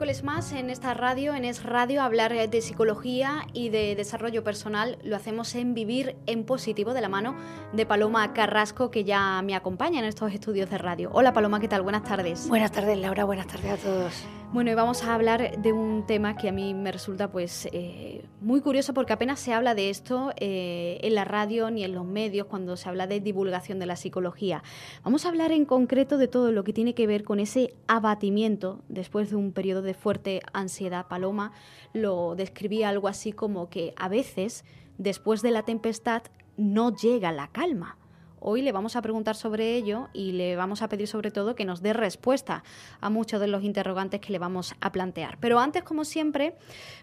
miércoles más en esta radio, en Es Radio, hablar de psicología y de desarrollo personal. Lo hacemos en Vivir en Positivo de la mano de Paloma Carrasco, que ya me acompaña en estos estudios de radio. Hola Paloma, ¿qué tal? Buenas tardes. Buenas tardes Laura, buenas tardes a todos. Bueno, y vamos a hablar de un tema que a mí me resulta pues eh, muy curioso porque apenas se habla de esto eh, en la radio ni en los medios cuando se habla de divulgación de la psicología. Vamos a hablar en concreto de todo lo que tiene que ver con ese abatimiento después de un periodo de fuerte ansiedad. Paloma lo describía algo así como que a veces después de la tempestad no llega la calma. Hoy le vamos a preguntar sobre ello y le vamos a pedir sobre todo que nos dé respuesta a muchos de los interrogantes que le vamos a plantear. Pero antes, como siempre,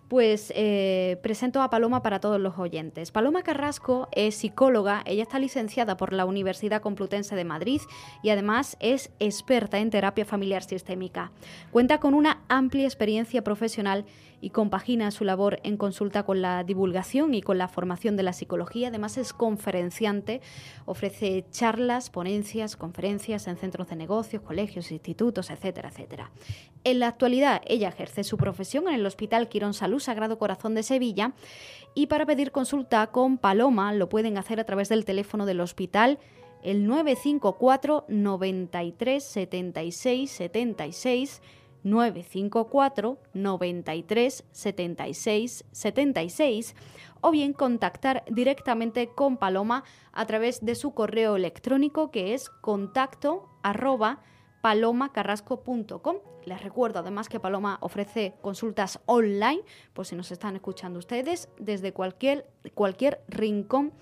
pues eh, presento a Paloma para todos los oyentes. Paloma Carrasco es psicóloga, ella está licenciada por la Universidad Complutense de Madrid y además es experta en terapia familiar sistémica. Cuenta con una amplia experiencia profesional y compagina su labor en consulta con la divulgación y con la formación de la psicología. Además es conferenciante, ofrece charlas, ponencias, conferencias en centros de negocios, colegios, institutos, etcétera, etcétera. En la actualidad ella ejerce su profesión en el Hospital Quirón Salud Sagrado Corazón de Sevilla y para pedir consulta con Paloma lo pueden hacer a través del teléfono del hospital el 954 93 76 76 954 93 76 76 o bien contactar directamente con Paloma a través de su correo electrónico que es contacto arroba palomacarrasco.com. Les recuerdo además que Paloma ofrece consultas online, por si nos están escuchando ustedes, desde cualquier, cualquier rincón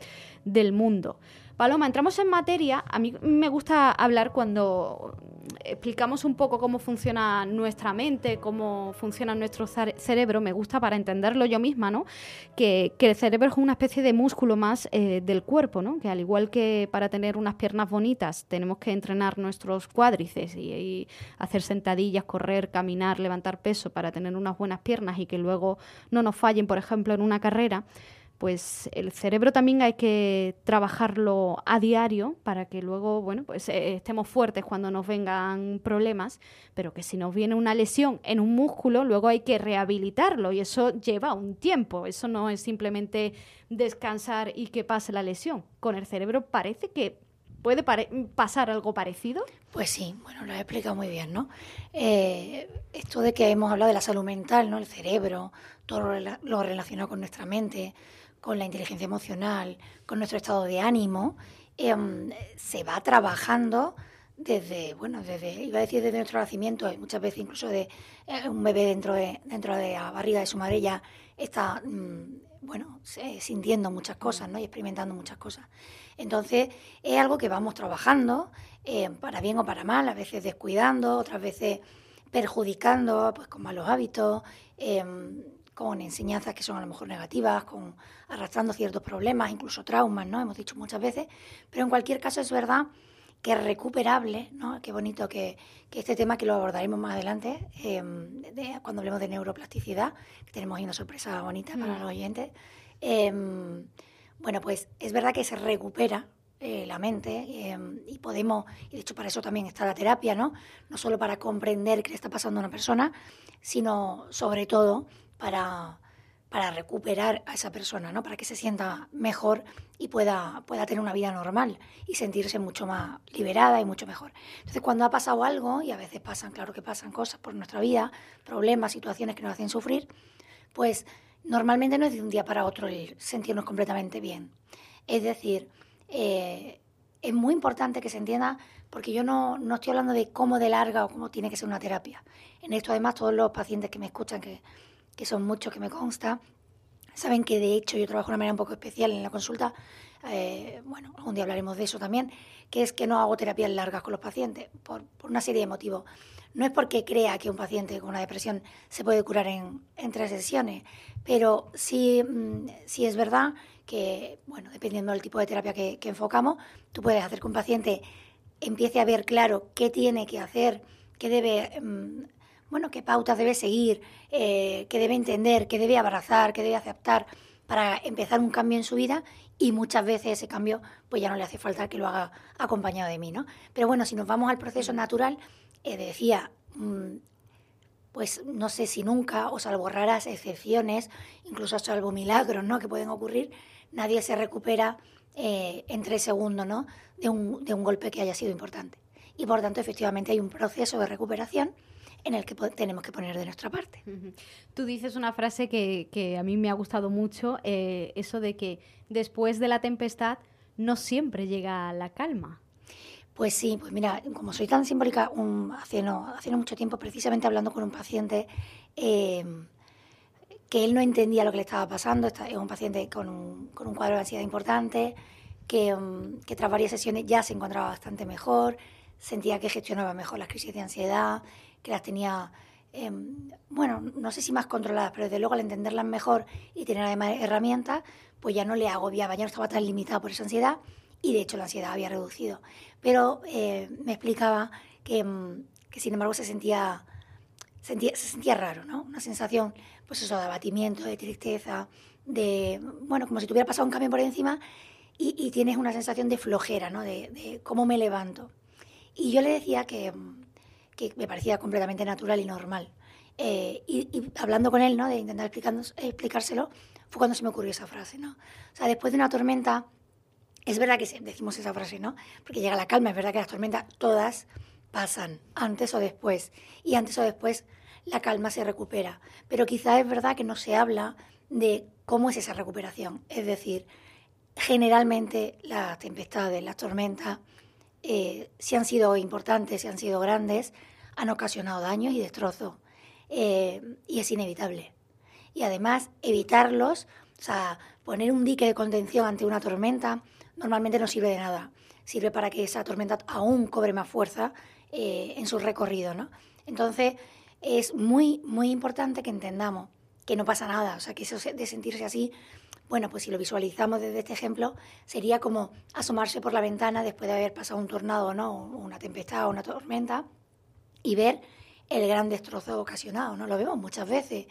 del mundo. Paloma, entramos en materia. A mí me gusta hablar cuando explicamos un poco cómo funciona nuestra mente, cómo funciona nuestro cerebro. Me gusta para entenderlo yo misma, ¿no? Que, el cerebro es una especie de músculo más eh, del cuerpo, ¿no? Que al igual que para tener unas piernas bonitas tenemos que entrenar nuestros cuádriceps y hacer sentadillas, correr, caminar, levantar peso para tener unas buenas piernas y que luego no nos fallen, por ejemplo, en una carrera pues el cerebro también hay que trabajarlo a diario para que luego, bueno, pues eh, estemos fuertes cuando nos vengan problemas, pero que si nos viene una lesión en un músculo, luego hay que rehabilitarlo y eso lleva un tiempo, eso no es simplemente descansar y que pase la lesión. Con el cerebro parece que puede pasar algo parecido. Pues sí, bueno, lo he explicado muy bien, ¿no? Eh, esto de que hemos hablado de la salud mental, ¿no? El cerebro, todo lo relacionado con nuestra mente, con la inteligencia emocional, con nuestro estado de ánimo, em, se va trabajando desde, bueno, desde, iba a decir desde nuestro nacimiento, y muchas veces incluso de eh, un bebé dentro de, dentro de la barriga de su madre ya está, mm, bueno, sintiendo muchas cosas, ¿no? Y experimentando muchas cosas. Entonces, es algo que vamos trabajando, eh, para bien o para mal, a veces descuidando, otras veces perjudicando, pues con malos hábitos, em, con enseñanzas que son a lo mejor negativas, con arrastrando ciertos problemas, incluso traumas, ¿no? Hemos dicho muchas veces, pero en cualquier caso es verdad que es recuperable, ¿no? Qué bonito que, este tema, que lo abordaremos más adelante, em, cuando hablemos de neuroplasticidad, que tenemos ahí una sorpresa bonita para mm. los oyentes. Em, bueno, pues es verdad que se recupera eh, la mente em, y podemos, y de hecho para eso también está la terapia, ¿no? No solo para comprender qué le está pasando a una persona, sino sobre todo para, para recuperar a esa persona, ¿no? Para que se sienta mejor y pueda, pueda tener una vida normal y sentirse mucho más liberada y mucho mejor. Entonces, cuando ha pasado algo, y a veces pasan, claro que pasan cosas por nuestra vida, problemas, situaciones que nos hacen sufrir, pues normalmente no es de un día para otro el sentirnos completamente bien. Es decir, eh, es muy importante que se entienda, porque yo no, no estoy hablando de cómo de larga o cómo tiene que ser una terapia. En esto, además, todos los pacientes que me escuchan, que que son muchos que me consta, saben que de hecho yo trabajo de una manera un poco especial en la consulta, eh, bueno, algún día hablaremos de eso también, que es que no hago terapias largas con los pacientes, por, una serie de motivos. No es porque crea que un paciente con una depresión se puede curar en, tres sesiones, pero sí, mm, sí, es verdad que, bueno, dependiendo del tipo de terapia que, enfocamos, tú puedes hacer que un paciente empiece a ver claro qué tiene que hacer, qué debe mm, bueno, qué pautas debe seguir, eh, qué debe entender, qué debe abrazar, qué debe aceptar para empezar un cambio en su vida y muchas veces ese cambio pues ya no le hace falta que lo haga acompañado de mí, ¿no? Pero bueno, si nos vamos al proceso natural, eh, decía, mm, pues no sé si nunca, o salvo raras excepciones, incluso salvo milagros, ¿no? Que pueden ocurrir, nadie se recupera eh, en tres segundos, ¿no? De un, de un golpe que haya sido importante. Y por tanto, efectivamente, hay un proceso de recuperación en el que tenemos que poner de nuestra parte. Tú dices una frase que, que, a mí me ha gustado mucho, eh, eso de que después de la tempestad no siempre llega la calma. Pues sí, pues mira, como soy tan simbólica, hace, no, hace mucho tiempo, precisamente hablando con un paciente, em, que él no entendía lo que le estaba pasando, es un paciente con un, con un cuadro de ansiedad importante, que, em, que, tras varias sesiones ya se encontraba bastante mejor, sentía que gestionaba mejor las crisis de ansiedad, que las tenía, em, bueno, no sé si más controladas, pero desde luego al entenderlas mejor y tener además herramientas, pues ya no le agobiaba, ya no estaba tan limitado por esa ansiedad y de hecho la ansiedad había reducido. Pero eh, me explicaba que, mm, que, sin embargo se sentía, se sentía raro, ¿no? Una sensación, pues eso, de abatimiento, de tristeza, de, bueno, como si tuviera pasado un camión por encima y, y tienes una sensación de flojera, ¿no? De, cómo me levanto. Y yo le decía que, que me parecía completamente natural y normal. Eh, y, y, hablando con él, ¿no? De intentar explicárselo, fue cuando se me ocurrió esa frase, ¿no? O sea, después de una tormenta es verdad que decimos esa frase, ¿no? Porque llega la calma, es verdad que las tormentas todas pasan, antes o después, y antes o después la calma se recupera. Pero quizá es verdad que no se habla de cómo es esa recuperación. Es decir, generalmente las tempestades, las tormentas, eh, si han sido importantes, si han sido grandes, han ocasionado daños y destrozos. Eh, y es inevitable. Y además, evitarlos, o sea, poner un dique de contención ante una tormenta, normalmente no sirve de nada. Sirve para que esa tormenta aún cobre más fuerza eh, en su recorrido, ¿no? Entonces, es muy, muy importante que entendamos que no pasa nada, o sea, que eso de sentirse así, bueno, pues si lo visualizamos desde este ejemplo, sería como asomarse por la ventana después de haber pasado un tornado, ¿no? Una tempestad o una tormenta y ver el gran destrozo ocasionado, ¿no? Lo vemos muchas veces.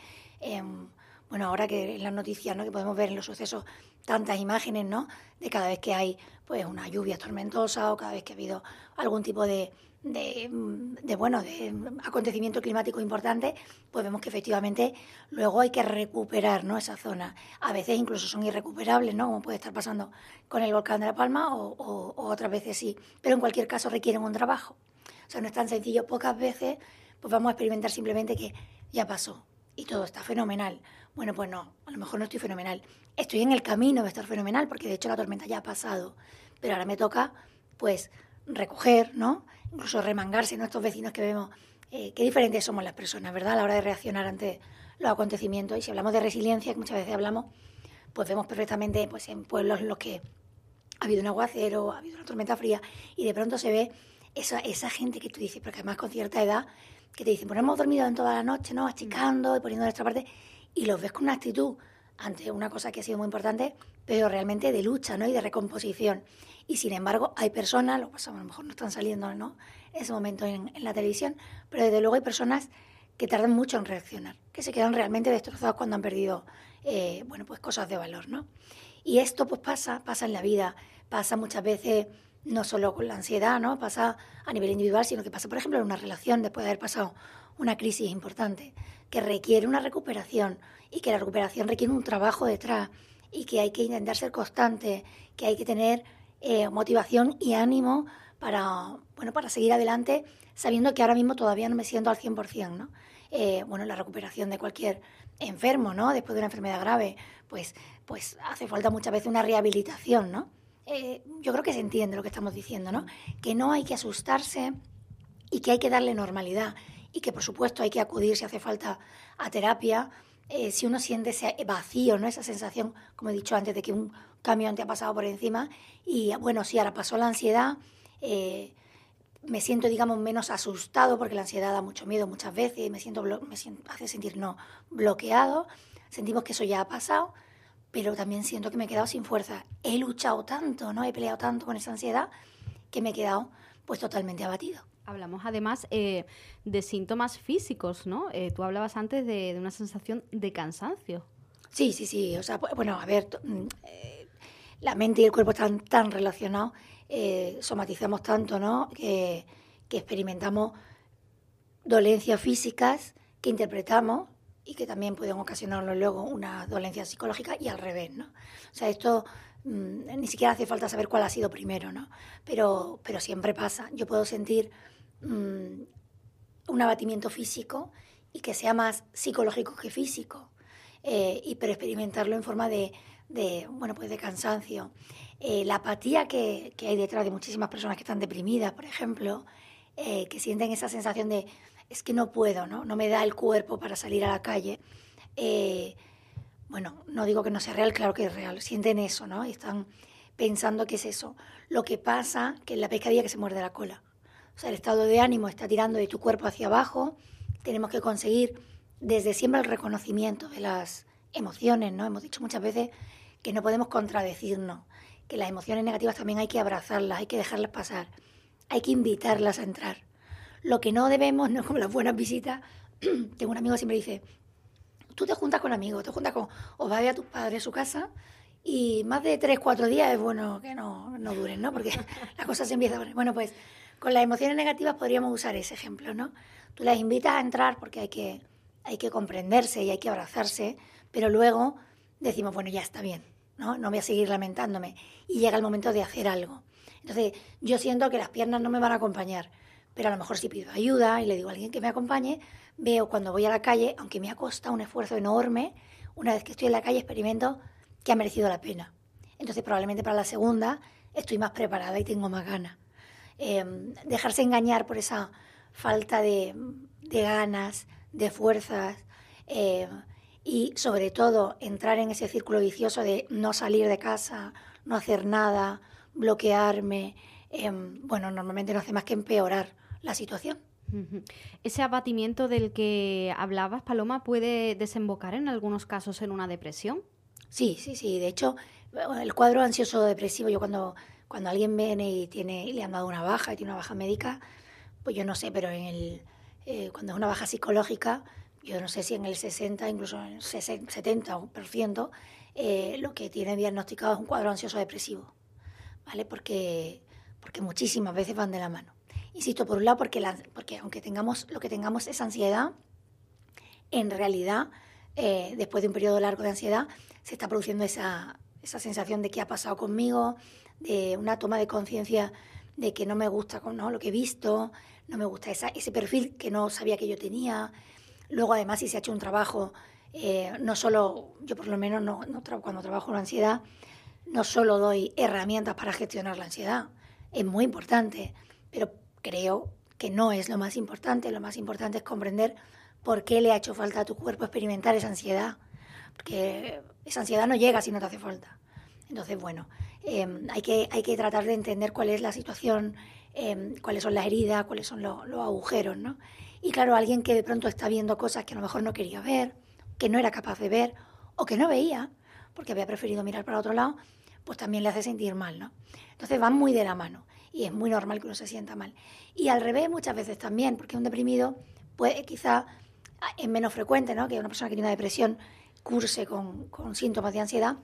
bueno, ahora que en las noticias, ¿no? Que podemos ver en los sucesos tantas imágenes, ¿no? De cada vez que hay pues una lluvia tormentosa o cada vez que ha habido algún tipo de, de, bueno de acontecimiento climático importante, pues vemos que efectivamente luego hay que recuperar ¿no? esa zona. A veces incluso son irrecuperables, ¿no? como puede estar pasando con el volcán de La Palma, o, o, otras veces sí. Pero en cualquier caso requieren un trabajo. O sea, no es tan sencillo. Pocas veces pues vamos a experimentar simplemente que ya pasó y todo está fenomenal. Bueno, pues no, a lo mejor no estoy fenomenal estoy en el camino de estar fenomenal, porque de hecho la tormenta ya ha pasado, pero ahora me toca, pues, recoger, ¿no? Incluso remangarse, ¿no? Estos vecinos que vemos, eh, qué diferentes somos las personas, ¿verdad? A la hora de reaccionar ante los acontecimientos. Y si hablamos de resiliencia, que muchas veces hablamos, pues vemos perfectamente, pues, en pueblos en los que ha habido un aguacero, ha habido una tormenta fría, y de pronto se ve esa, esa gente que tú dices, porque además con cierta edad, que te dicen, pues hemos dormido en toda la noche, ¿no? Achicando y poniendo de nuestra parte, y los ves con una actitud ante una cosa que ha sido muy importante, pero realmente de lucha ¿no? y de recomposición. Y sin embargo, hay personas, lo pasamos, a lo mejor no están saliendo ¿no? en ese momento en, la televisión, pero desde luego hay personas que tardan mucho en reaccionar, que se quedan realmente destrozados cuando han perdido eh, bueno, pues cosas de valor. ¿no? Y esto pues pasa, pasa en la vida, pasa muchas veces no solo con la ansiedad, ¿no? pasa a nivel individual, sino que pasa, por ejemplo, en una relación después de haber pasado una crisis importante que requiere una recuperación y que la recuperación requiere un trabajo detrás y que hay que intentar ser constante, que hay que tener eh, motivación y ánimo para, bueno, para seguir adelante, sabiendo que ahora mismo todavía no me siento al 100%, ¿no? Eh, bueno, la recuperación de cualquier enfermo, ¿no? Después de una enfermedad grave, pues, pues hace falta muchas veces una rehabilitación, ¿no? Eh, yo creo que se entiende lo que estamos diciendo, ¿no? Que no hay que asustarse y que hay que darle normalidad y que por supuesto hay que acudir si hace falta a terapia, eh, si uno siente ese vacío, ¿no? esa sensación, como he dicho antes, de que un camión te ha pasado por encima y bueno, sí, ahora pasó la ansiedad, eh, me siento, digamos, menos asustado porque la ansiedad da mucho miedo muchas veces, me siento, me siento, hace sentir no bloqueado, sentimos que eso ya ha pasado, pero también siento que me he quedado sin fuerza. He luchado tanto, ¿no? He peleado tanto con esa ansiedad que me he quedado pues totalmente abatido. Hablamos además eh, de síntomas físicos, ¿no? Eh, tú hablabas antes de, una sensación de cansancio. Sí, sí, sí. O sea, bueno, a ver, mm, eh, la mente y el cuerpo están tan relacionados, somatizamos tanto, ¿no? Que, que, experimentamos dolencias físicas que interpretamos y que también pueden ocasionarnos luego una dolencia psicológica y al revés, ¿no? O sea, esto mm, ni siquiera hace falta saber cuál ha sido primero, ¿no? Pero, pero siempre pasa. Yo puedo sentir mm, un abatimiento físico y que sea más psicológico que físico, eh, y pero experimentarlo en forma de, de bueno, pues de cansancio. Eh, la apatía que, hay detrás de muchísimas personas que están deprimidas, por ejemplo, eh, que sienten esa sensación de es que no puedo, ¿no? no me da el cuerpo para salir a la calle. Bueno, no digo que no sea real, claro que es real, sienten eso, ¿no? Y están pensando que es eso. Lo que pasa que es la pescadilla que se muerde la cola. O sea, el estado de ánimo está tirando de tu cuerpo hacia abajo. Tenemos que conseguir desde siempre el reconocimiento de las emociones, ¿no? Hemos dicho muchas veces que no podemos contradecirnos, que las emociones negativas también hay que abrazarlas, hay que dejarlas pasar, hay que invitarlas a entrar. Lo que no debemos, no es como las buenas visitas. Tengo un amigo que siempre dice, tú te juntas con amigos, te juntas con, o vas a ver a tus padres a su casa y más de tres, cuatro días es bueno que no, no duren, ¿no? Porque la cosa se empieza a poner. Bueno, pues con las emociones negativas podríamos usar ese ejemplo, ¿no? Tú las invitas a entrar porque hay que, hay que comprenderse y hay que abrazarse, pero luego decimos, bueno, ya está bien, ¿no? No voy a seguir lamentándome. Y llega el momento de hacer algo. Entonces, yo siento que las piernas no me van a acompañar pero a lo mejor si pido ayuda y le digo a alguien que me acompañe, veo cuando voy a la calle, aunque me ha costado un esfuerzo enorme, una vez que estoy en la calle experimento que ha merecido la pena. Entonces probablemente para la segunda estoy más preparada y tengo más ganas. Em, dejarse engañar por esa falta de, ganas, de fuerzas em, y sobre todo entrar en ese círculo vicioso de no salir de casa, no hacer nada, bloquearme, em, bueno, normalmente no hace más que empeorar la situación. Ese abatimiento del que hablabas, Paloma, puede desembocar en algunos casos en una depresión. Sí, sí, sí. De hecho, el cuadro ansioso depresivo, yo cuando, cuando alguien viene y tiene, le han dado una baja y tiene una baja médica, pues yo no sé, pero en el, eh, cuando es una baja psicológica, yo no sé si en el 60, incluso en el 70% eh, lo que tiene diagnosticado es un cuadro ansioso depresivo, ¿vale? Porque, porque muchísimas veces van de la mano. Insisto, por un lado, porque, aunque tengamos lo que tengamos es ansiedad, en realidad, eh, después de un periodo largo de ansiedad, se está produciendo esa, esa sensación de qué ha pasado conmigo, de una toma de conciencia de que no me gusta ¿no? lo que he visto, no me gusta ese perfil que no sabía que yo tenía. Luego, además, si se ha hecho un trabajo, eh, no solo, yo por lo menos no, no cuando trabajo la ansiedad, no solo doy herramientas para gestionar la ansiedad, es muy importante, pero creo que no es lo más importante. Lo más importante es comprender por qué le ha hecho falta a tu cuerpo experimentar esa ansiedad. Porque esa ansiedad no llega si no te hace falta. Entonces, bueno, em, hay, que, hay que tratar de entender cuál es la situación, em, cuáles son las heridas, cuáles son los, agujeros, ¿no? Y claro, alguien que de pronto está viendo cosas que a lo mejor no quería ver, que no era capaz de ver o que no veía, porque había preferido mirar para otro lado, pues también le hace sentir mal, ¿no? Entonces van muy de la mano y es muy normal que uno se sienta mal. Y al revés muchas veces también, porque un deprimido puede quizá es menos frecuente, ¿no? Que una persona que tiene una depresión curse con, con síntomas de ansiedad,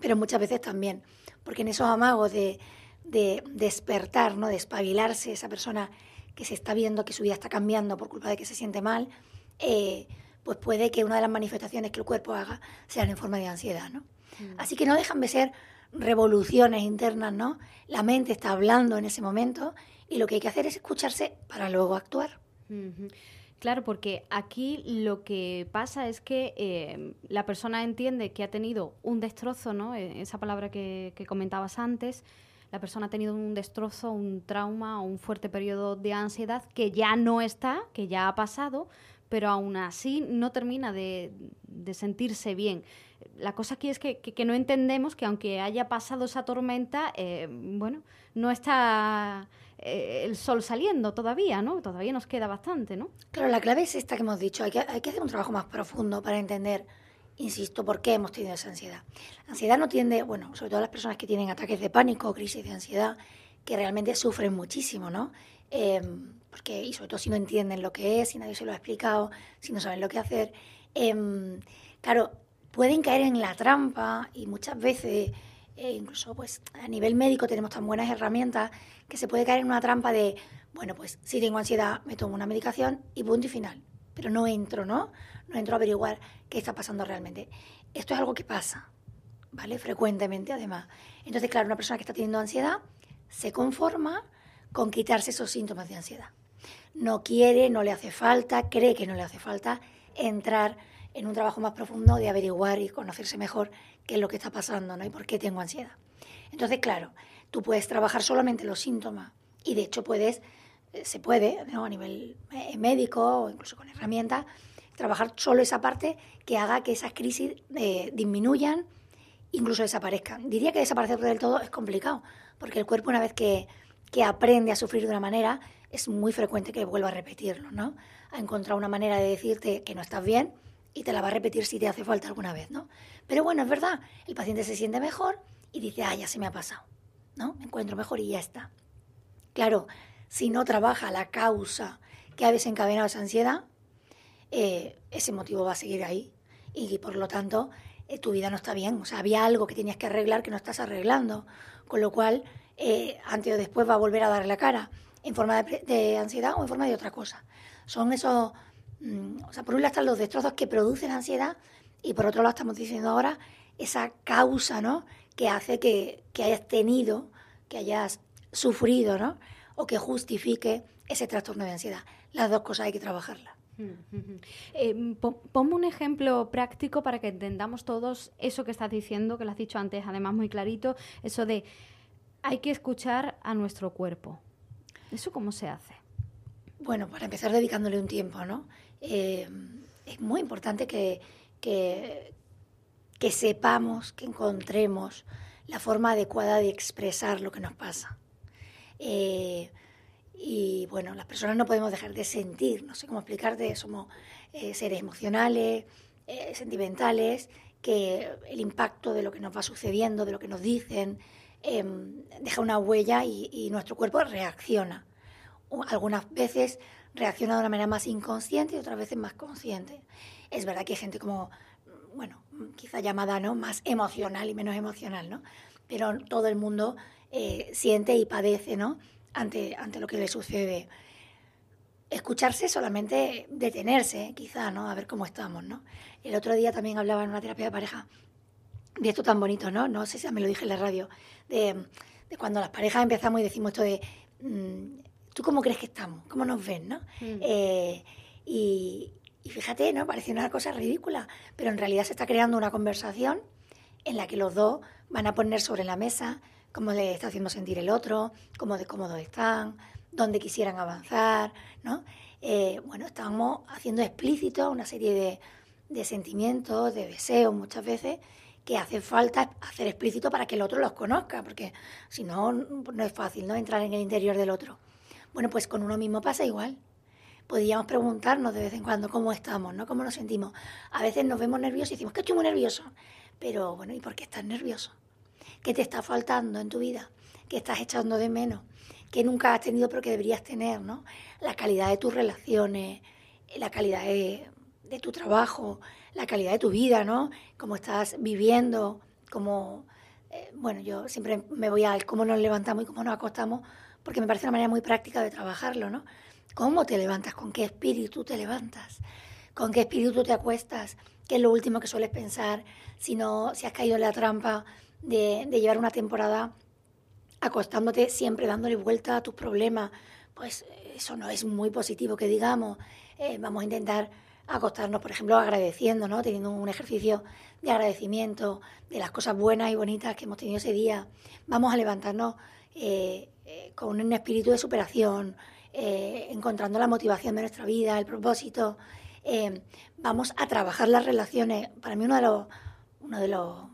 pero muchas veces también, porque en esos amagos de, de, despertar, ¿no? de espabilarse, esa persona que se está viendo que su vida está cambiando por culpa de que se siente mal, eh, pues puede que una de las manifestaciones que el cuerpo haga sean en forma de ansiedad. ¿no? Mm. Así que no dejan de ser revoluciones internas, ¿no? La mente está hablando en ese momento y lo que hay que hacer es escucharse para luego actuar. Claro, porque aquí lo que pasa es que eh, la persona entiende que ha tenido un destrozo, ¿no? E, esa palabra que, comentabas antes, la persona ha tenido un destrozo, un trauma, un fuerte periodo de ansiedad que ya no está, que ya ha pasado, pero aún así no termina de, de sentirse bien la cosa aquí es que, no entendemos que aunque haya pasado esa tormenta, eh, bueno, no está eh, el sol saliendo todavía, ¿no? Todavía nos queda bastante, ¿no? Claro, la clave es esta que hemos dicho. Hay que, hacer un trabajo más profundo para entender, insisto, por qué hemos tenido esa ansiedad. La ansiedad no tiende, bueno, sobre todo las personas que tienen ataques de pánico, crisis de ansiedad, que realmente sufren muchísimo, ¿no? Eh, porque, y sobre todo si no entienden lo que es, si nadie se lo ha explicado, si no saben lo que hacer. claro, pueden caer en la trampa y muchas veces, eh, incluso pues a nivel médico tenemos tan buenas herramientas que se puede caer en una trampa de, bueno, pues si tengo ansiedad me tomo una medicación y punto y final. pero no entro, ¿no? No entro a averiguar qué está pasando realmente. Esto es algo que pasa, ¿vale? Frecuentemente, además. Entonces, claro, una persona que está teniendo ansiedad se conforma con quitarse esos síntomas de ansiedad. No quiere, no le hace falta, cree que no le hace falta entrar en un trabajo más profundo de averiguar y conocerse mejor qué es lo que está pasando ¿no? y por qué tengo ansiedad. Entonces, claro, tú puedes trabajar solamente los síntomas y de hecho puedes, eh, se puede a nivel eh, médico o incluso con herramientas, trabajar solo esa parte que haga que esas crisis eh, disminuyan, incluso desaparezcan. Diría que desaparecer del todo es complicado, porque el cuerpo una vez que, que aprende a sufrir de una manera, es muy frecuente que vuelva a repetirlo, ¿no? A encontrar una manera de decirte que no estás bien y te la va a repetir si te hace falta alguna vez, ¿no? Pero bueno, es verdad, el paciente se siente mejor y dice, ah, ya se me ha pasado, ¿no? Me encuentro mejor y ya está. Claro, si no trabaja la causa que ha desencadenado esa ansiedad, eh, ese motivo va a seguir ahí y por lo tanto eh, tu vida no está bien. O sea, había algo que tenías que arreglar que no estás arreglando, con lo cual eh, antes o después va a volver a dar la cara en forma de, ansiedad o en forma de otra cosa. Son esos, mm, o sea, por un lado están los destrozos que producen ansiedad y por otro lado estamos diciendo ahora esa causa, ¿no? Que hace que, que hayas tenido, que hayas sufrido, ¿no? O que justifique ese trastorno de ansiedad. Las dos cosas hay que trabajarlas. Eh, ponme un ejemplo práctico para que entendamos todos eso que estás diciendo, que lo has dicho antes, además muy clarito, eso de hay que escuchar a nuestro cuerpo. ¿Eso cómo se hace? Bueno, para empezar dedicándole un tiempo, ¿no? Eh, es muy importante que, que, sepamos, que encontremos la forma adecuada de expresar lo que nos pasa. Eh, y bueno, las personas no podemos dejar de sentir, no sé cómo explicarte, somos eh, seres emocionales, sentimentales, que el impacto de lo que nos va sucediendo, de lo que nos dicen, Em, deja una huella y, nuestro cuerpo reacciona. Algunas veces reacciona de una manera más inconsciente y otras veces más consciente. Es verdad que hay gente como, bueno, quizá llamada ¿no? más emocional y menos emocional, ¿no? Pero todo el mundo eh, siente y padece, ¿no? Ante, ante lo que le sucede. Escucharse solamente detenerse, quizá, ¿no? A ver cómo estamos, ¿no? El otro día también hablaba en una terapia de pareja de esto tan bonito, ¿no? No sé si me lo dije en la radio, de, cuando las parejas empezamos y decimos esto de, mm, ¿tú cómo crees que estamos? ¿Cómo nos ven, no? Mm. Eh, y, fíjate, ¿no? Parece una cosa ridícula, pero en realidad se está creando una conversación en la que los dos van a poner sobre la mesa cómo le está haciendo sentir el otro, cómo de cómodos están, dónde quisieran avanzar, ¿no? Eh, bueno, estamos haciendo explícito una serie de, de sentimientos, de deseos muchas veces, que hace falta hacer explícito para que el otro los conozca, porque si no, no es fácil ¿no? entrar en el interior del otro. Bueno, pues con uno mismo pasa igual. Podríamos preguntarnos de vez en cuando cómo estamos, ¿no? cómo nos sentimos. A veces nos vemos nerviosos y decimos que estoy muy nervioso. Pero bueno, ¿y por qué estás nervioso? ¿Qué te está faltando en tu vida? ¿Qué estás echando de menos? ¿Qué nunca has tenido pero que deberías tener? ¿no? La calidad de tus relaciones, la calidad de, de tu trabajo, la calidad de tu vida, ¿no? Cómo estás viviendo, cómo... Eh, bueno, yo siempre me voy al cómo nos levantamos y cómo nos acostamos, porque me parece una manera muy práctica de trabajarlo, ¿no? ¿Cómo te levantas? ¿Con qué espíritu te levantas? ¿Con qué espíritu te acuestas? ¿Qué es lo último que sueles pensar si, no, si has caído en la trampa de, llevar una temporada acostándote siempre dándole vuelta a tus problemas? Pues eso no es muy positivo que digamos. Eh, vamos a intentar acostarnos, por ejemplo, agradeciendo, ¿no? Teniendo un ejercicio de agradecimiento de las cosas buenas y bonitas que hemos tenido ese día. Vamos a levantarnos eh, eh, con un espíritu de superación, eh, encontrando la motivación de nuestra vida, el propósito. vamos a trabajar las relaciones. Para mí uno de los, uno de los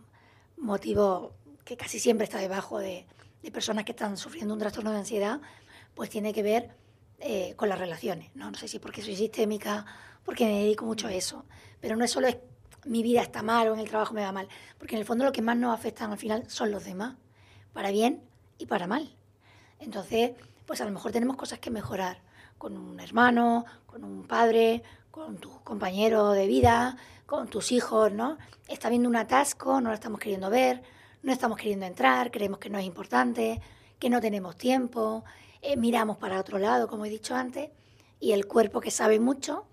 motivos que casi siempre está debajo de, personas que están sufriendo un trastorno de ansiedad, pues tiene que ver con las relaciones. ¿no? no sé si porque soy sistémica porque me dedico mucho a eso. Pero no es solo mi vida está mal o en el trabajo me va mal, porque en el fondo lo que más nos afecta al final son los demás, para bien y para mal. Entonces, pues a lo mejor tenemos cosas que mejorar con un hermano, con un padre, con tu compañero de vida, con tus hijos, ¿no? Está viendo un atasco, no lo estamos queriendo ver, no estamos queriendo entrar, creemos que no es importante, que no tenemos tiempo, eh, miramos para otro lado, como he dicho antes, y el cuerpo que sabe mucho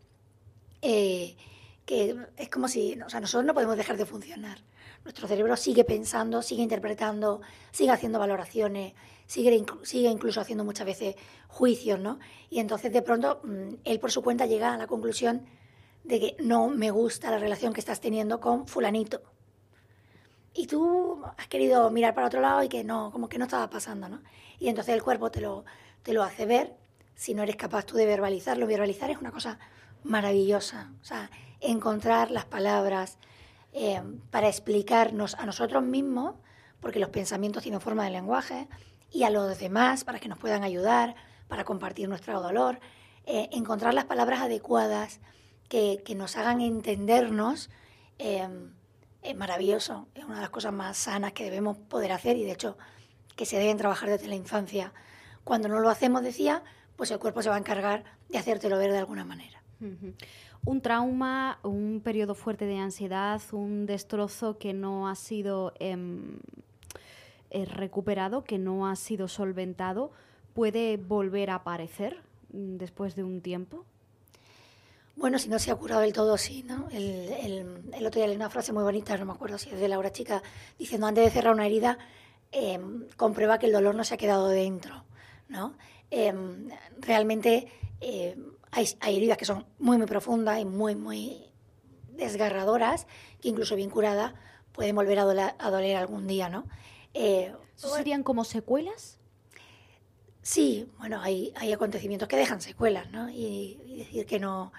eh, que es como si, o sea, nosotros no podemos dejar de funcionar. Nuestro cerebro sigue pensando, sigue interpretando, sigue haciendo valoraciones, sigue, sigue incluso haciendo muchas veces juicios, ¿no? Y entonces de pronto mm, él por su cuenta llega a la conclusión de que no me gusta la relación que estás teniendo con fulanito. Y tú has querido mirar para otro lado y que no, como que no estaba pasando, ¿no? Y entonces el cuerpo te lo, te lo hace ver si no eres capaz tú de verbalizarlo. Verbalizar es una cosa maravillosa. O sea, encontrar las palabras eh, para explicarnos a nosotros mismos, porque los pensamientos tienen forma de lenguaje, y a los demás para que nos puedan ayudar, para compartir nuestro dolor. Eh, encontrar las palabras adecuadas que, que nos hagan entendernos eh, es maravilloso. Es una de las cosas más sanas que debemos poder hacer y de hecho que se deben trabajar desde la infancia. Cuando no lo hacemos, decía, pues el cuerpo se va a encargar de hacértelo ver de alguna manera. Un trauma, un periodo fuerte de ansiedad, un destrozo que no ha sido em, eh, recuperado, que no ha sido solventado, puede volver a aparecer mm, después de un tiempo. Bueno, si no se ha curado del todo, sí, ¿no? El, el, otro día leí una frase muy bonita, no me acuerdo si es de Laura Chica, diciendo antes de cerrar una herida, em, comprueba que el dolor no se ha quedado dentro, ¿no? Em, realmente eh, hay, heridas que son muy, muy profundas y muy, muy desgarradoras, que incluso bien curadas pueden volver a doler, algún día, ¿no? Eh, ¿Serían como secuelas? Sí, bueno, hay, hay acontecimientos que dejan secuelas, ¿no? Y, decir que no...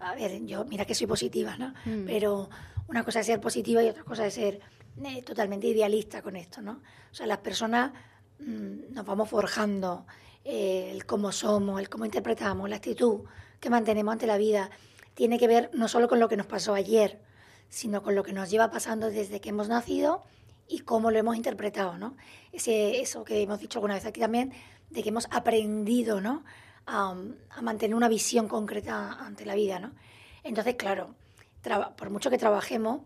A ver, yo, mira que soy positiva, ¿no? Mm. Pero una cosa es ser positiva y otra cosa es ser eh, totalmente idealista con esto, ¿no? O sea, las personas mm, nos vamos forjando el cómo somos, el cómo interpretamos, la actitud que mantenemos ante la vida, tiene que ver no solo con lo que nos pasó ayer, sino con lo que nos lleva pasando desde que hemos nacido y cómo lo hemos interpretado, ¿no? Ese, eso que hemos dicho alguna vez aquí también, de que hemos aprendido, ¿no? A, mantener una visión concreta ante la vida, ¿no? Entonces, claro, por mucho que trabajemos,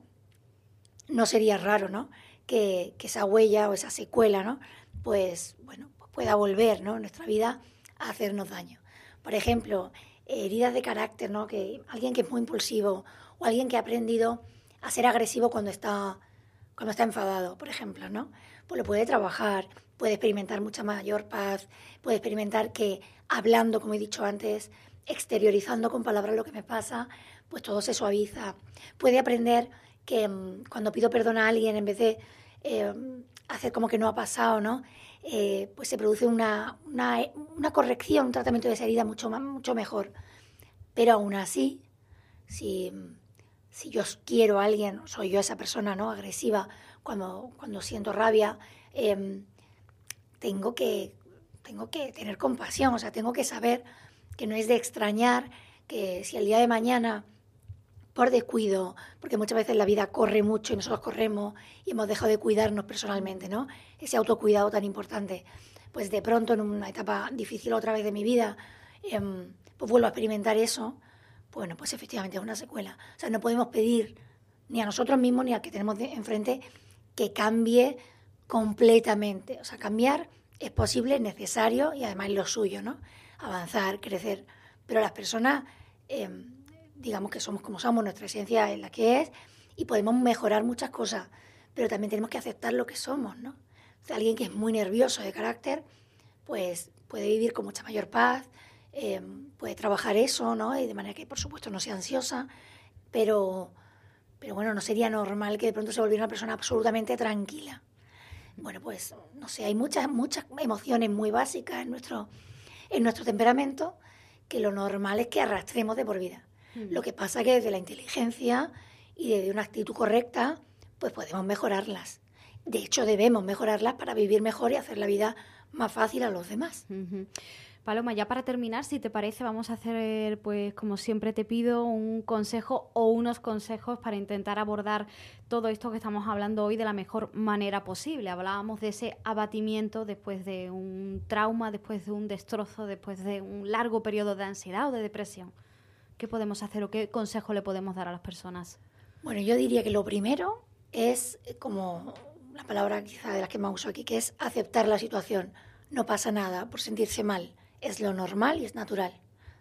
no sería raro, ¿no? Que, que, esa huella o esa secuela, ¿no? Pues, bueno, pueda volver ¿no? nuestra vida a hacernos daño. Por ejemplo, heridas de carácter, ¿no? que alguien que es muy impulsivo o alguien que ha aprendido a ser agresivo cuando está, cuando está enfadado, por ejemplo, ¿no? pues lo puede trabajar, puede experimentar mucha mayor paz, puede experimentar que hablando, como he dicho antes, exteriorizando con palabras lo que me pasa, pues todo se suaviza. Puede aprender que mm, cuando pido perdón a alguien, en vez de eh, hacer como que no ha pasado, ¿no? Eh, pues se produce una, una, corrección, un tratamiento de esa herida mucho, mucho mejor. Pero aún así, si, si yo quiero a alguien, soy yo esa persona ¿no? agresiva, cuando, cuando siento rabia, em, tengo, que, tengo que tener compasión, o sea, tengo que saber que no es de extrañar que si el día de mañana por descuido, porque muchas veces la vida corre mucho y nosotros corremos y hemos dejado de cuidarnos personalmente, ¿no? Ese autocuidado tan importante. Pues de pronto, en una etapa difícil otra vez de mi vida, em, pues vuelvo a experimentar eso, bueno, pues efectivamente es una secuela. O sea, no podemos pedir ni a nosotros mismos ni al que tenemos enfrente que cambie completamente. O sea, cambiar es posible, es necesario y además es lo suyo, ¿no? Avanzar, crecer. Pero las personas... Em, digamos que somos como somos, nuestra esencia es la que es, y podemos mejorar muchas cosas, pero también tenemos que aceptar lo que somos, ¿no? alguien que es muy nervioso de carácter, pues puede vivir con mucha mayor paz, eh, puede trabajar eso, ¿no? Y de manera que, por supuesto, no sea ansiosa, pero, pero bueno, no sería normal que de pronto se volviera una persona absolutamente tranquila. Bueno, pues, no sé, hay muchas, muchas emociones muy básicas en nuestro, en nuestro temperamento que lo normal es que arrastremos de por vida. Lo que pasa es que desde la inteligencia y desde una actitud correcta, pues podemos mejorarlas. De hecho, debemos mejorarlas para vivir mejor y hacer la vida más fácil a los demás. Paloma, ya para terminar, si te parece, vamos a hacer, pues como siempre te pido, un consejo o unos consejos para intentar abordar todo esto que estamos hablando hoy de la mejor manera posible. Hablábamos de ese abatimiento después de un trauma, después de un destrozo, después de un largo periodo de ansiedad o de depresión. ¿Qué podemos hacer o qué consejo le podemos dar a las personas? Bueno, yo diría que lo primero es eh, como la palabra quizá de las que más uso aquí, que es aceptar la situación. No pasa nada por sentirse mal. Es lo normal y es natural.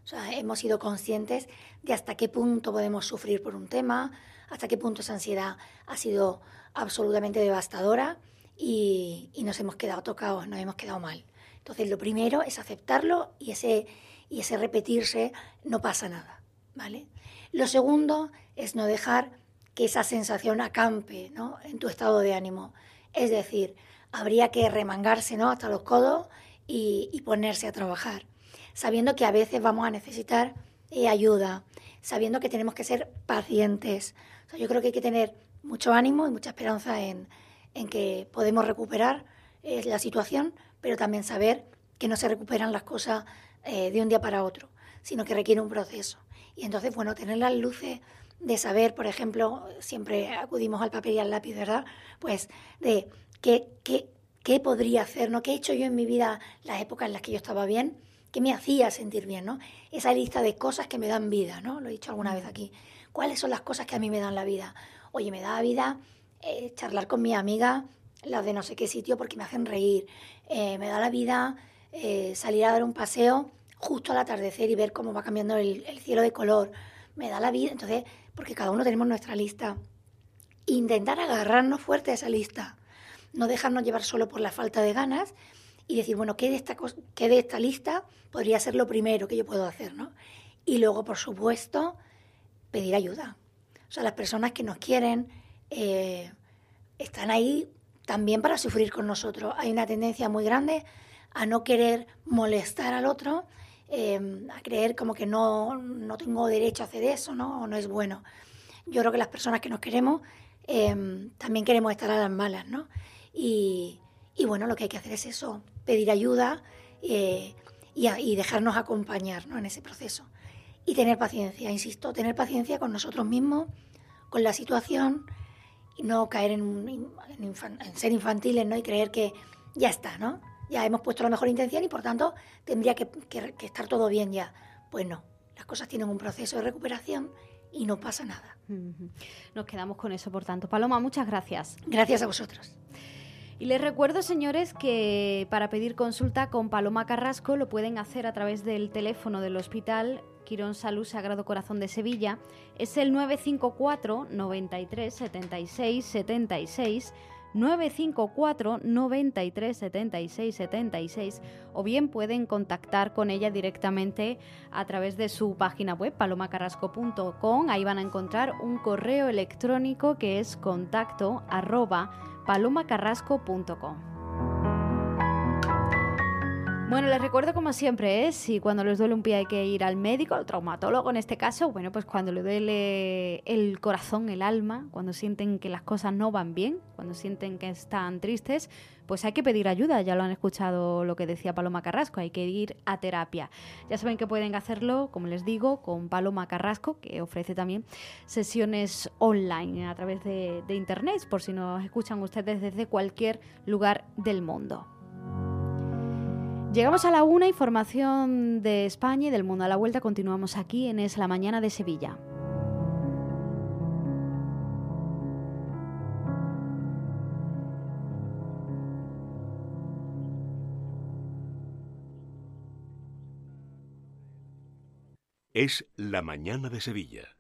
O sea, hemos sido conscientes de hasta qué punto podemos sufrir por un tema, hasta qué punto esa ansiedad ha sido absolutamente devastadora y, nos hemos quedado tocados, nos hemos quedado mal. Entonces, lo primero es aceptarlo y ese, y ese repetirse no pasa nada, ¿vale? Lo segundo es no dejar que esa sensación acampe ¿no? en tu estado de ánimo. Es decir, habría que remangarse ¿no? hasta los codos y, ponerse a trabajar sabiendo que a veces vamos a necesitar eh, ayuda, sabiendo que tenemos que ser pacientes. yo creo que hay que tener mucho ánimo y mucha esperanza en, que podemos recuperar eh, la situación, pero también saber que no se recuperan las cosas eh, de un día para otro, sino que requiere un proceso. Y entonces, bueno, tener las luces de saber, por ejemplo, siempre acudimos al papel y al lápiz, ¿verdad? Pues de qué, qué, qué podría hacer, ¿no? ¿Qué he hecho yo en mi vida las épocas en las que yo estaba bien? que me hacía sentir bien, ¿no? Esa lista de cosas que me dan vida, ¿no? Lo he dicho alguna vez aquí. ¿Cuáles son las cosas que a mí me dan la vida? Oye, me da vida eh, charlar con mi amiga, las de no sé qué sitio, porque me hacen reír. Eh, me da la vida eh, salir a dar un paseo justo al atardecer y ver cómo va cambiando el, el cielo de color. Me da la vida, entonces, porque cada uno tenemos nuestra lista. Intentar agarrarnos fuerte a esa lista. No dejarnos llevar solo por la falta de ganas, y decir, bueno, ¿qué de, esta, ¿qué de esta lista podría ser lo primero que yo puedo hacer? ¿no? Y luego, por supuesto, pedir ayuda. O sea, las personas que nos quieren eh, están ahí también para sufrir con nosotros. Hay una tendencia muy grande a no querer molestar al otro, eh, a creer como que no, no, tengo derecho a hacer eso, ¿no? O no es bueno. Yo creo que las personas que nos queremos eh, también queremos estar a las malas, ¿no? Y, y bueno, lo que hay que hacer es eso, pedir ayuda eh, y, dejarnos acompañar en ese proceso. Y tener paciencia, insisto, tener paciencia con nosotros mismos, con la situación y no caer en, ser infantiles ¿no? y creer que ya está, ¿no? Ya hemos puesto la mejor intención y por tanto tendría que, que estar todo bien ya. Pues no, las cosas tienen un proceso de recuperación y no pasa nada. Nos quedamos con eso, por tanto. Paloma, muchas gracias. Gracias a vosotros. Y les recuerdo, señores, que para pedir consulta con Paloma Carrasco lo pueden hacer a través del teléfono del Hospital Quirón Salud Sagrado Corazón de Sevilla. Es el 954 93 76 76 954 93 76 76 o bien pueden contactar con ella directamente a través de su página web palomacarrasco.com. Ahí van a encontrar un correo electrónico que es contacto arroba palomacarrasco.com. Bueno, les recuerdo como siempre, ¿eh? si cuando les duele un pie hay que ir al médico, al traumatólogo en este caso, bueno, pues cuando le duele el corazón, el alma, cuando sienten que las cosas no van bien, cuando sienten que están tristes, pues hay que pedir ayuda, ya lo han escuchado lo que decía Paloma Carrasco, hay que ir a terapia. Ya saben que pueden hacerlo, como les digo, con Paloma Carrasco, que ofrece también sesiones online a través de, de Internet, por si nos escuchan ustedes desde cualquier lugar del mundo. Llegamos a la una, información de España y del mundo a la vuelta. Continuamos aquí en Es la Mañana de Sevilla. Es la Mañana de Sevilla.